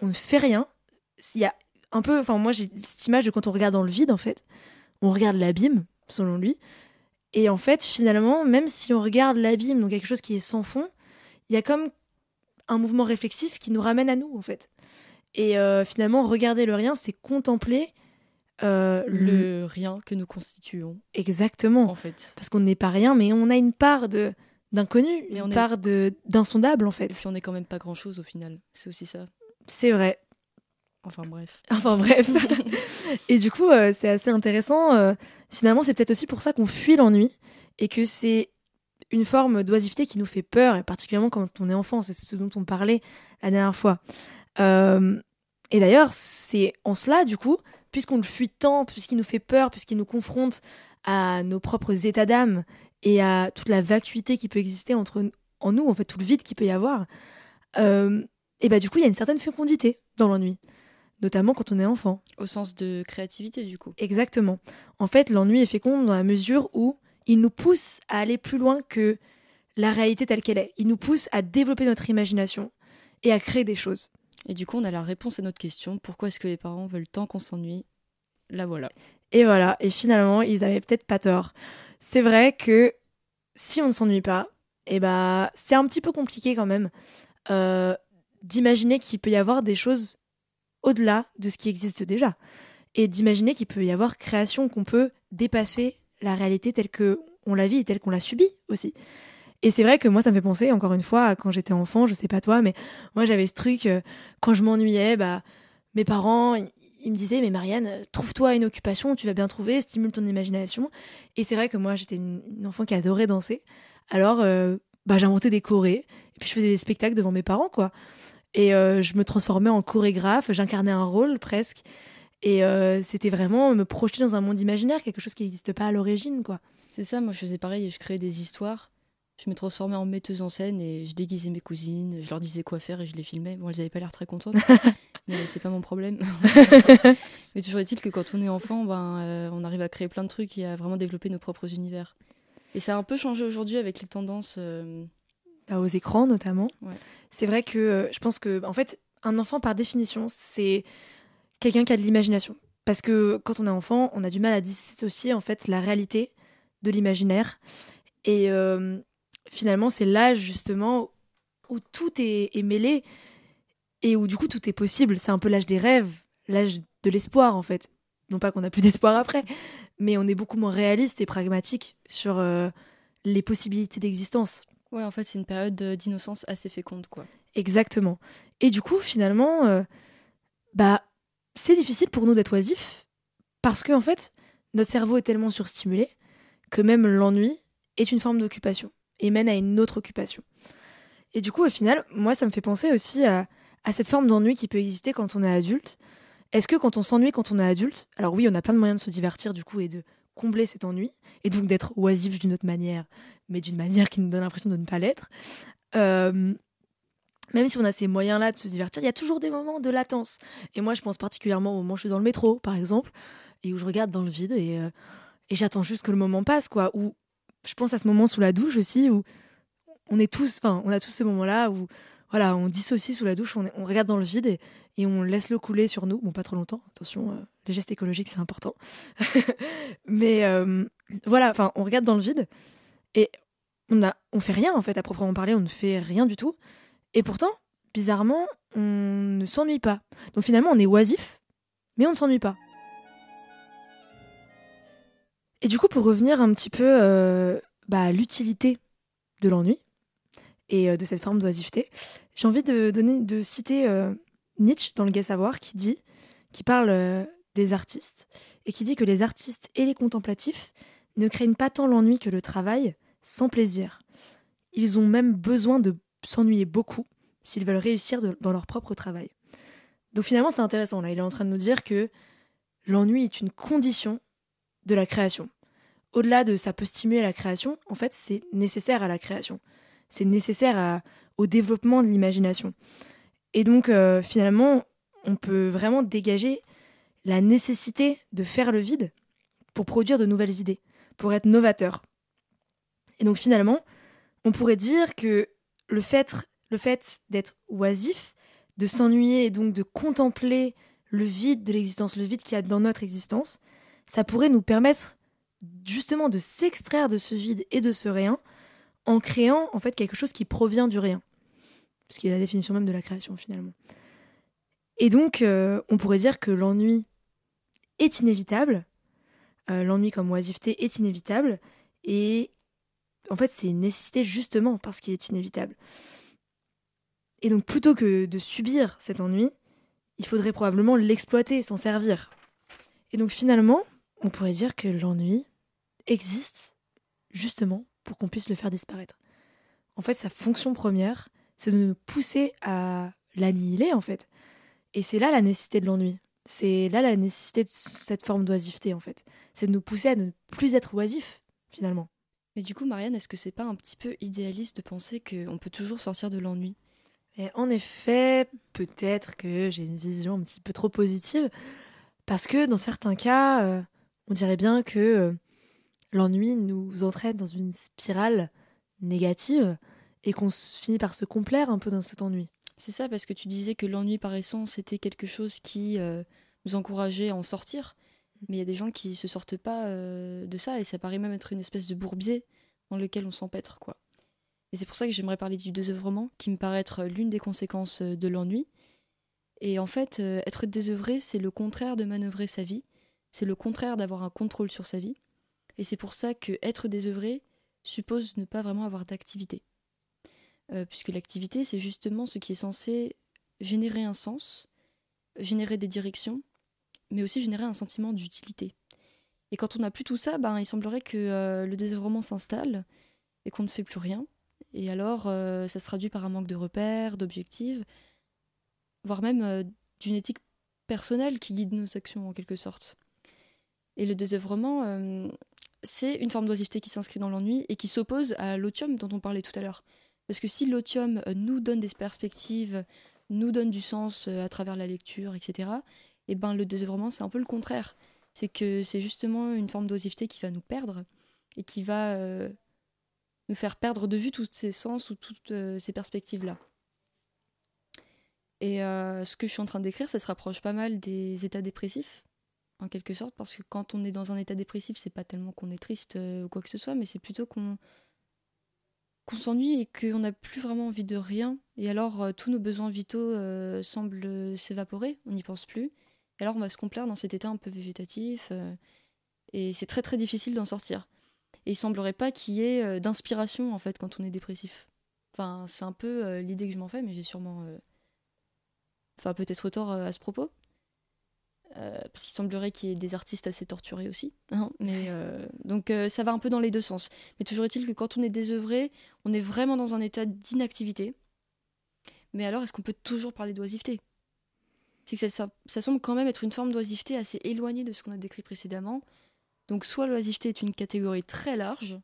on ne fait rien, il y a un peu, enfin moi j'ai cette image de quand on regarde dans le vide en fait, on regarde l'abîme, selon lui. Et en fait, finalement, même si on regarde l'abîme, donc quelque chose qui est sans fond, il y a comme un mouvement réflexif qui nous ramène à nous, en fait. Et euh, finalement, regarder le rien, c'est contempler euh, le... Le rien que nous constituons, Exactement. en fait. Parce qu'on n'est pas rien, mais on a une part de d'inconnu, une on est- part de d'insondable, en Et fait. puis on n'est quand même pas grand-chose au final. C'est aussi ça. C'est vrai. Enfin bref. Enfin bref. et du coup, euh, c'est assez intéressant. euh, finalement, c'est peut-être aussi pour ça qu'on fuit l'ennui et que c'est une forme d'oisiveté qui nous fait peur, et particulièrement quand on est enfant. C'est ce dont on parlait la dernière fois. Euh, et d'ailleurs, c'est en cela, du coup, puisqu'on le fuit tant, puisqu'il nous fait peur, puisqu'il nous confronte à nos propres états d'âme et à toute la vacuité qui peut exister entre en nous, en fait, tout le vide qu'il peut y avoir. euh, et bah du coup, il y a une certaine fécondité dans l'ennui, notamment quand on est enfant. Au sens de créativité, du coup. Exactement. En fait, l'ennui est fécond dans la mesure où il nous pousse à aller plus loin que la réalité telle qu'elle est. Il nous pousse à développer notre imagination et à créer des choses. Et du coup, on a la réponse à notre question. Pourquoi est-ce que les parents veulent tant qu'on s'ennuie? La voilà. Et voilà, et finalement, ils avaient peut-être pas tort. C'est vrai que si on ne s'ennuie pas, eh ben, c'est un petit peu compliqué quand même euh, d'imaginer qu'il peut y avoir des choses au-delà de ce qui existe déjà. Et d'imaginer qu'il peut y avoir création, qu'on peut dépasser la réalité telle que on la vit et telle qu'on l'a subie aussi. Et c'est vrai que moi, ça me fait penser, encore une fois, à quand j'étais enfant, je sais pas toi, mais moi j'avais ce truc, euh, quand je m'ennuyais, bah, mes parents, ils me disaient, mais Marianne, trouve-toi une occupation, tu vas bien trouver, stimule ton imagination. Et c'est vrai que moi, j'étais une, enfant qui adorait danser. Alors, euh, bah, j'inventais des chorés, et puis je faisais des spectacles devant mes parents, quoi. Et euh, je me transformais en chorégraphe, j'incarnais un rôle presque. Et c'était vraiment me projeter dans un monde imaginaire, quelque chose qui n'existe pas à l'origine, quoi. C'est ça, moi je faisais pareil je créais des histoires. Je me transformais en metteuse en scène et je déguisais mes cousines, je leur disais quoi faire et je les filmais. Bon, elles n'avaient pas l'air très contentes, mais c'est pas mon problème. mais toujours est-il que quand on est enfant, ben, euh, on arrive à créer plein de trucs et à vraiment développer nos propres univers. Et ça a un peu changé aujourd'hui avec les tendances. euh, Bah, aux écrans notamment. Ouais. C'est vrai que euh, je pense que en fait un enfant par définition c'est quelqu'un qui a de l'imagination parce que quand on est enfant on a du mal à dissocier en fait la réalité de l'imaginaire et euh, finalement c'est l'âge justement où tout est, est mêlé et où du coup tout est possible c'est un peu l'âge des rêves l'âge de l'espoir en fait non pas qu'on n'a plus d'espoir après mais on est beaucoup moins réaliste et pragmatique sur euh, les possibilités d'existence Ouais, en fait, c'est une période d'innocence assez féconde, quoi. Exactement. Et du coup, finalement, euh, bah, c'est difficile pour nous d'être oisifs parce que en fait, notre cerveau est tellement surstimulé que même l'ennui est une forme d'occupation et mène à une autre occupation. Et du coup, au final, moi, ça me fait penser aussi à, cette forme d'ennui qui peut exister quand on est adulte. Est-ce que quand on s'ennuie quand on est adulte, alors oui, on a plein de moyens de se divertir du coup et de combler cet ennui et donc d'être oisif d'une autre manière, mais d'une manière qui nous donne l'impression de ne pas l'être. Euh, même si on a ces moyens-là de se divertir, il y a toujours des moments de latence. Et moi, je pense particulièrement au moment où je suis dans le métro, par exemple, et où je regarde dans le vide et, euh, et j'attends juste que le moment passe, quoi. Ou je pense à ce moment sous la douche aussi, où on est tous, enfin, on a tous ce moment-là où, voilà, on dissocie sous la douche, on, regarde dans le vide et, et on laisse l'eau couler sur nous. Bon, pas trop longtemps, attention, euh, les gestes écologiques, c'est important. Mais euh, voilà, enfin, on regarde dans le vide et on a, on fait rien en fait à proprement parler, on ne fait rien du tout. Et pourtant, bizarrement, on ne s'ennuie pas. Donc finalement, on est oisif, mais on ne s'ennuie pas. Et du coup, pour revenir un petit peu euh, bah, à l'utilité de l'ennui et euh, de cette forme d'oisiveté, j'ai envie de, citer euh, Nietzsche dans le Gai Savoir qui dit, qui parle des artistes et qui dit que les artistes et les contemplatifs ne craignent pas tant l'ennui que le travail, sans plaisir. Ils ont même besoin de s'ennuyer beaucoup s'ils veulent réussir dans leur propre travail. Donc finalement, c'est intéressant. Là, il est en train de nous dire que l'ennui est une condition de la création. Au-delà de ça peut stimuler la création, en fait, c'est nécessaire à la création. C'est nécessaire au développement de l'imagination. Et donc, euh, finalement, on peut vraiment dégager la nécessité de faire le vide pour produire de nouvelles idées, pour être novateur. Et donc, finalement, on pourrait dire que le fait, le fait d'être oisif, de s'ennuyer et donc de contempler le vide de l'existence, le vide qu'il y a dans notre existence, ça pourrait nous permettre justement de s'extraire de ce vide et de ce rien en créant en fait quelque chose qui provient du rien. Ce qui est la définition même de la création finalement. Et donc, euh, on pourrait dire que l'ennui est inévitable. Euh, l'ennui comme oisiveté est inévitable. Et en fait, c'est une nécessité justement parce qu'il est inévitable. Et donc, plutôt que de subir cet ennui, il faudrait probablement l'exploiter, s'en servir. Et donc, finalement, on pourrait dire que l'ennui existe justement pour qu'on puisse le faire disparaître. En fait, sa fonction première, c'est de nous pousser à l'annihiler, en fait. Et c'est là la nécessité de l'ennui. C'est là la nécessité de cette forme d'oisiveté, en fait. C'est de nous pousser à ne plus être oisif, finalement. Mais du coup, Marianne, est-ce que c'est pas un petit peu idéaliste de penser qu'on peut toujours sortir de l'ennui? Et en effet, peut-être que j'ai une vision un petit peu trop positive, parce que dans certains cas, euh, on dirait bien que euh, l'ennui nous entraîne dans une spirale négative et qu'on finit par se complaire un peu dans cet ennui. C'est ça, parce que tu disais que l'ennui par essence était quelque chose qui euh, nous encourageait à en sortir. Mais il y a des gens qui se sortent pas euh, de ça et ça paraît même être une espèce de bourbier dans lequel on s'empêtre, quoi. Et c'est pour ça que j'aimerais parler du désœuvrement, qui me paraît être l'une des conséquences de l'ennui. Et en fait, euh, être désœuvré, c'est le contraire de manœuvrer sa vie. C'est le contraire d'avoir un contrôle sur sa vie. Et c'est pour ça que être désœuvré suppose ne pas vraiment avoir d'activité. Euh, puisque l'activité, c'est justement ce qui est censé générer un sens, générer des directions, mais aussi générer un sentiment d'utilité. Et quand on n'a plus tout ça, ben, il semblerait que euh, le désœuvrement s'installe et qu'on ne fait plus rien. Et alors, euh, ça se traduit par un manque de repères, d'objectifs, voire même d'une éthique personnelle qui guide nos actions en quelque sorte. Et le désœuvrement, euh, c'est une forme d'oisiveté qui s'inscrit dans l'ennui et qui s'oppose à l'otium dont on parlait tout à l'heure. Parce que si l'otium euh, nous donne des perspectives, nous donne du sens euh, à travers la lecture, etc., et ben le désœuvrement, c'est un peu le contraire. C'est que c'est justement une forme d'oisiveté qui va nous perdre et qui va nous faire perdre de vue tous ces sens ou toutes ces perspectives-là. Et ce que je suis en train décrire, ça se rapproche pas mal des états dépressifs, en quelque sorte, parce que quand on est dans un état dépressif, c'est pas tellement qu'on est triste euh, ou quoi que ce soit, mais c'est plutôt qu'on s'ennuie et qu'on n'a plus vraiment envie de rien. Et alors, euh, tous nos besoins vitaux euh, semblent s'évaporer, on n'y pense plus. Et alors, on va se complaire dans cet état un peu végétatif. et c'est très très difficile d'en sortir. Et il semblerait pas qu'il y ait d'inspiration, en fait, quand on est dépressif. Enfin, c'est un peu l'idée que je m'en fais, mais j'ai sûrement... Enfin, peut-être tort à ce propos. Euh, parce qu'il semblerait qu'il y ait des artistes assez torturés aussi. hein, mais, euh, donc euh, ça va un peu dans les deux sens. Mais toujours est-il que quand on est désœuvré, on est vraiment dans un état d'inactivité. Mais alors, est-ce qu'on peut toujours parler d'oisiveté? C'est que ça, ça- ça semble quand même être une forme d'oisiveté assez éloignée de ce qu'on a décrit précédemment. Donc soit l'oisiveté est une catégorie très large,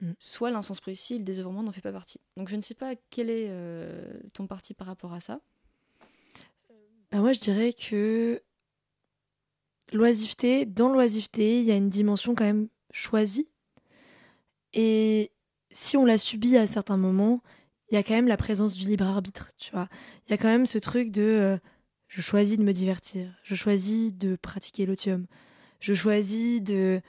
Mm. soit l'insens précis, le désœuvrement n'en fait pas partie. Donc je ne sais pas quel est ton parti par rapport à ça. Bah, moi, je dirais que l'oisiveté, dans l'oisiveté, il y a une dimension quand même choisie. Et si on l'a subie à certains moments, il y a quand même la présence du libre arbitre, tu vois. Il y a quand même ce truc de euh, je choisis de me divertir, je choisis de pratiquer l'otium, je choisis de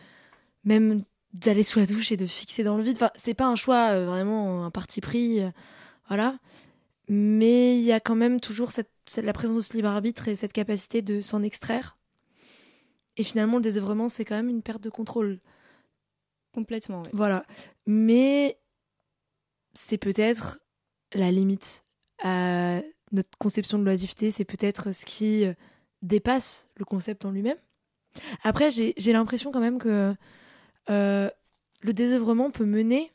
même d'aller sous la douche et de fixer dans le vide. Enfin, c'est pas un choix euh, vraiment un parti pris, euh, voilà. Mais il y a quand même toujours cette- la présence de ce libre arbitre et cette capacité de s'en extraire. Et finalement, le désœuvrement, c'est quand même une perte de contrôle. Complètement, ouais. Voilà. Mais c'est peut-être la limite à notre conception de l'oisiveté, c'est peut-être ce qui euh, dépasse le concept en lui-même. Après, j'ai j'ai l'impression quand même que euh, le désœuvrement peut mener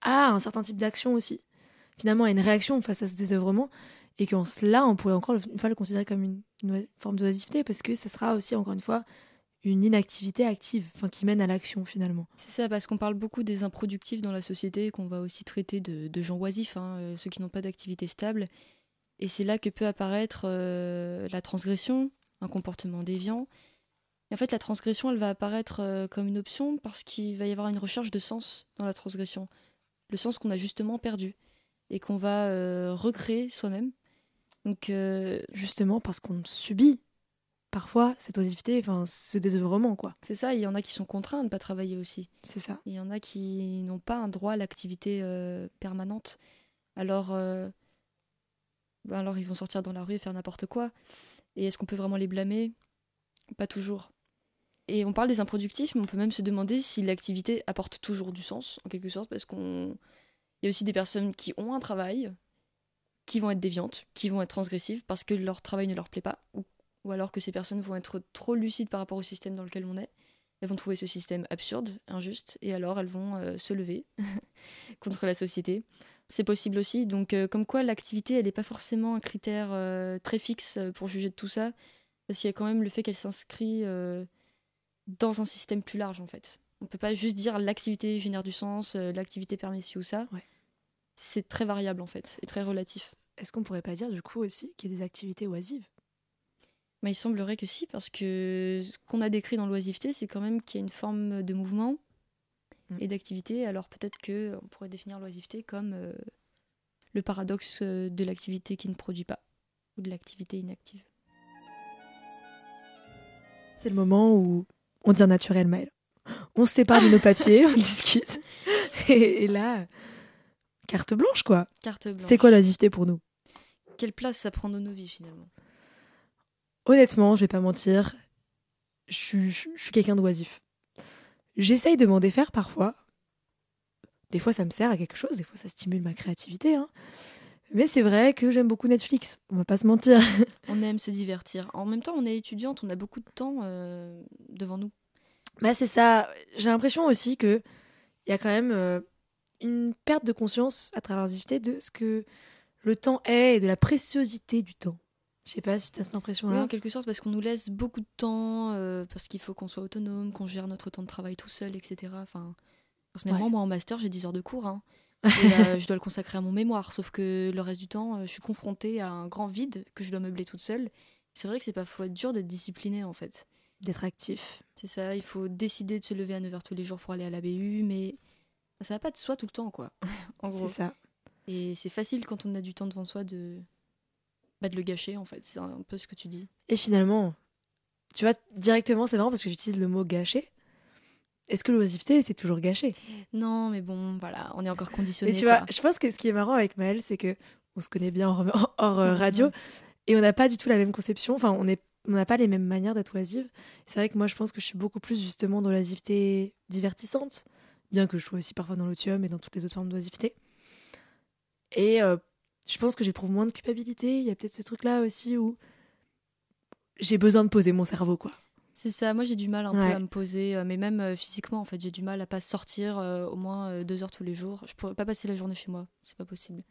à un certain type d'action aussi. Finalement, à une réaction face à ce désœuvrement. Et qu'en cela, on pourrait encore une fois le considérer comme une, forme d'oisiveté, parce que ça sera aussi, encore une fois, une inactivité active, enfin, qui mène à l'action finalement. C'est ça, parce qu'on parle beaucoup des improductifs dans la société, qu'on va aussi traiter de, gens oisifs, hein, euh, ceux qui n'ont pas d'activité stable. Et c'est là que peut apparaître euh, la transgression, un comportement déviant. Et en fait, la transgression, elle va apparaître euh, comme une option parce qu'il va y avoir une recherche de sens dans la transgression. Le sens qu'on a justement perdu et qu'on va recréer soi-même. Donc, euh, justement parce qu'on subit parfois cette oisiveté, enfin ce désœuvrement quoi. c'est ça, il y en a qui sont contraints de ne pas travailler aussi. C'est ça. Il y en a qui n'ont pas un droit à l'activité euh, permanente. Alors, euh, ben alors, ils vont sortir dans la rue et faire n'importe quoi. Et est-ce qu'on peut vraiment les blâmer? Pas toujours. Et on parle des improductifs, mais on peut même se demander si l'activité apporte toujours du sens, en quelque sorte, parce qu'on. Il y a aussi des personnes qui ont un travail, qui vont être déviantes, qui vont être transgressives parce que leur travail ne leur plaît pas, ou, ou alors que ces personnes vont être trop lucides par rapport au système dans lequel on est. Elles vont trouver ce système absurde, injuste, et alors elles vont euh, se lever contre la société. C'est possible aussi. Donc, euh, comme quoi, l'activité, elle n'est pas forcément un critère euh, très fixe pour juger de tout ça, parce qu'il y a quand même le fait qu'elle s'inscrit dans un système plus large, en fait. On peut pas juste dire l'activité génère du sens, l'activité permet ci ou ça. C'est très variable, en fait, et très relatif. Est-ce qu'on pourrait pas dire du coup aussi qu'il y a des activités oisives? Mais il semblerait que si, parce que ce qu'on a décrit dans l'oisiveté, c'est quand même qu'il y a une forme de mouvement Mm. et d'activité. Alors peut-être que on pourrait définir l'oisiveté comme euh, le paradoxe euh, de l'activité qui ne produit pas, ou de l'activité inactive. C'est le moment où on dit un naturel mail. On se sépare de nos papiers, on discute. Et, et là, carte blanche quoi. Carte blanche. C'est quoi l'oisiveté pour nous? Quelle place ça prend dans nos vies finalement? Honnêtement, je vais pas mentir, je suis, je suis quelqu'un d'oisif. J'essaye de m'en défaire parfois. Des fois, ça me sert à quelque chose, des fois, ça stimule ma créativité. hein. Mais c'est vrai que j'aime beaucoup Netflix, on va pas se mentir. On aime se divertir. En même temps, on est étudiante, on a beaucoup de temps euh, devant nous. Bah, c'est ça. J'ai l'impression aussi que il y a quand même euh, une perte de conscience à travers l'oisiveté de ce que le temps est et de la préciosité du temps. Je sais pas si tu as cette Oui, impression-là. en quelque sorte, parce qu'on nous laisse beaucoup de temps, euh, parce qu'il faut qu'on soit autonome, qu'on gère notre temps de travail tout seul, etc. Enfin, personnellement, Ouais. moi en master, j'ai 10 heures de cours. hein. Et, euh, je dois le consacrer à mon mémoire, sauf que le reste du temps, euh, je suis confrontée à un grand vide que je dois meubler toute seule. C'est vrai que c'est être dur d'être discipliné en fait. D'être actif. C'est ça, il faut décider de se lever à 9h tous les jours pour aller à la BU, mais ça va pas de soi tout le temps, quoi. en gros. C'est ça. Et c'est facile quand on a du temps devant soi de, bah, de le gâcher, en fait. C'est un peu ce que tu dis. Et finalement, tu vois, directement, c'est marrant parce que j'utilise le mot gâcher. Est-ce que l'oisiveté, c'est toujours gâché Non, mais bon, voilà, on est encore conditionné. Mais tu vois, je pense que ce qui est marrant avec Maëlle, c'est que on se connaît bien hors, hors, euh, radio et on n'a pas du tout la même conception. Enfin, on est on n'a pas les mêmes manières d'être oisive. C'est vrai que moi, je pense que je suis beaucoup plus justement dans l'oisiveté divertissante, bien que je sois aussi parfois dans l'otium et dans toutes les autres formes d'oisiveté. Et euh, je pense que j'éprouve moins de culpabilité. Il y a peut-être ce truc-là aussi où j'ai besoin de poser mon cerveau, quoi. C'est ça, moi j'ai du mal un Ouais. peu à me poser, euh, mais même euh, physiquement, en fait, j'ai du mal à pas sortir euh, au moins deux heures tous les jours. Je pourrais pas passer la journée chez moi, c'est pas possible.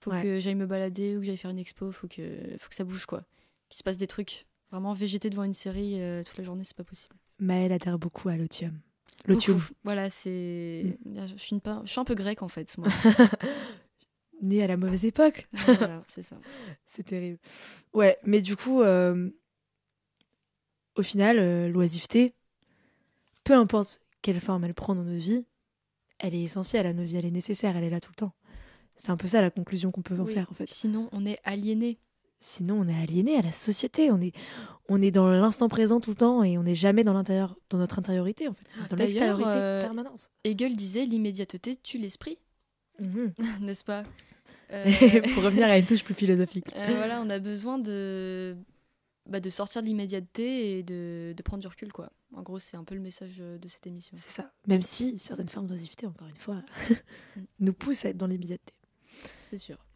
Faut Ouais. que j'aille me balader ou que j'aille faire une expo, faut que, faut que ça bouge, quoi. Qu'il se passe des trucs. Vraiment, végéter devant une série euh, toute la journée, c'est pas possible. Maëlle adhère beaucoup à l'otium. L'otium. Beaucoup. Voilà, c'est. Je, suis une pa- je suis un peu grecque en fait, moi. Né à la mauvaise époque. voilà, c'est ça. C'est terrible. Ouais, mais du coup, euh, au final, euh, l'oisiveté, peu importe quelle forme elle prend dans nos vies, elle est essentielle à nos vies, elle est nécessaire, elle est là tout le temps. C'est un peu ça la conclusion qu'on peut en Oui, faire en fait. Sinon, on est aliéné. Sinon, on est aliéné à la société, on est, on est dans l'instant présent tout le temps et on n'est jamais dans l'intérieur, dans notre intériorité en fait, dans D'ailleurs, l'extériorité euh, permanence. Hegel disait l'immédiateté tue l'esprit, Mhm. n'est-ce pas? Euh, Pour revenir à une touche plus philosophique. euh, Voilà, on a besoin de, bah, de sortir de l'immédiateté et de, de prendre du recul, quoi. En gros, c'est un peu le message de cette émission. C'est ça. Même si certaines formes d'oisiveté, encore une fois, nous poussent à être dans l'immédiateté.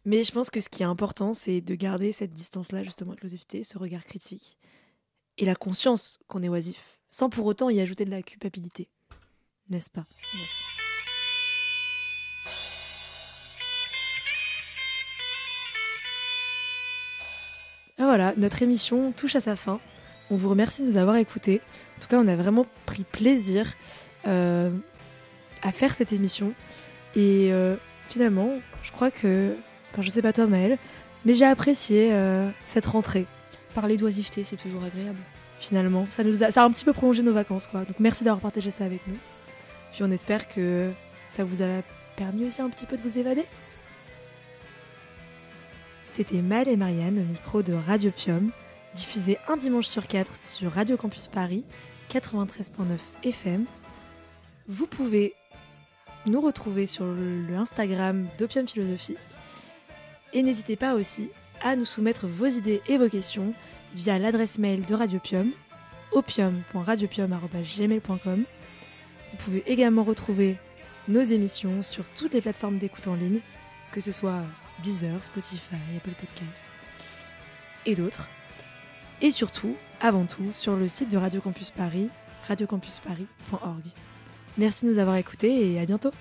Mais je pense que ce qui est important, c'est de garder cette distance-là, justement, avec l'oisiveté, ce regard critique. Et la conscience qu'on est oisif, sans pour autant y ajouter de la culpabilité. N'est-ce pas? Voilà, notre émission touche à sa fin. On vous remercie de nous avoir écoutés. En tout cas, on a vraiment pris plaisir euh, à faire cette émission. Et euh, finalement, je crois que, enfin, je sais pas toi, Maëlle, mais j'ai apprécié euh, cette rentrée. Parler d'oisiveté, c'est toujours agréable. Finalement, ça nous a, ça a un petit peu prolongé nos vacances, quoi. Donc merci d'avoir partagé ça avec nous. Puis on espère que ça vous a permis aussi un petit peu de vous évader. C'était Mal et Marianne au micro de Radio Pium, diffusé un dimanche sur quatre sur Radio Campus Paris 93.9 FM. Vous pouvez nous retrouver sur le Instagram d'Opium Philosophie. Et n'hésitez pas aussi à nous soumettre vos idées et vos questions via l'adresse mail de Radiopium, opium.radiopium.gmail.com. Vous pouvez également retrouver nos émissions sur toutes les plateformes d'écoute en ligne, que ce soit Deezer, Spotify, Apple Podcast et d'autres. Et surtout, avant tout, sur le site de Radio Campus Paris, radiocampusparis.org. Merci de nous avoir écoutés et à bientôt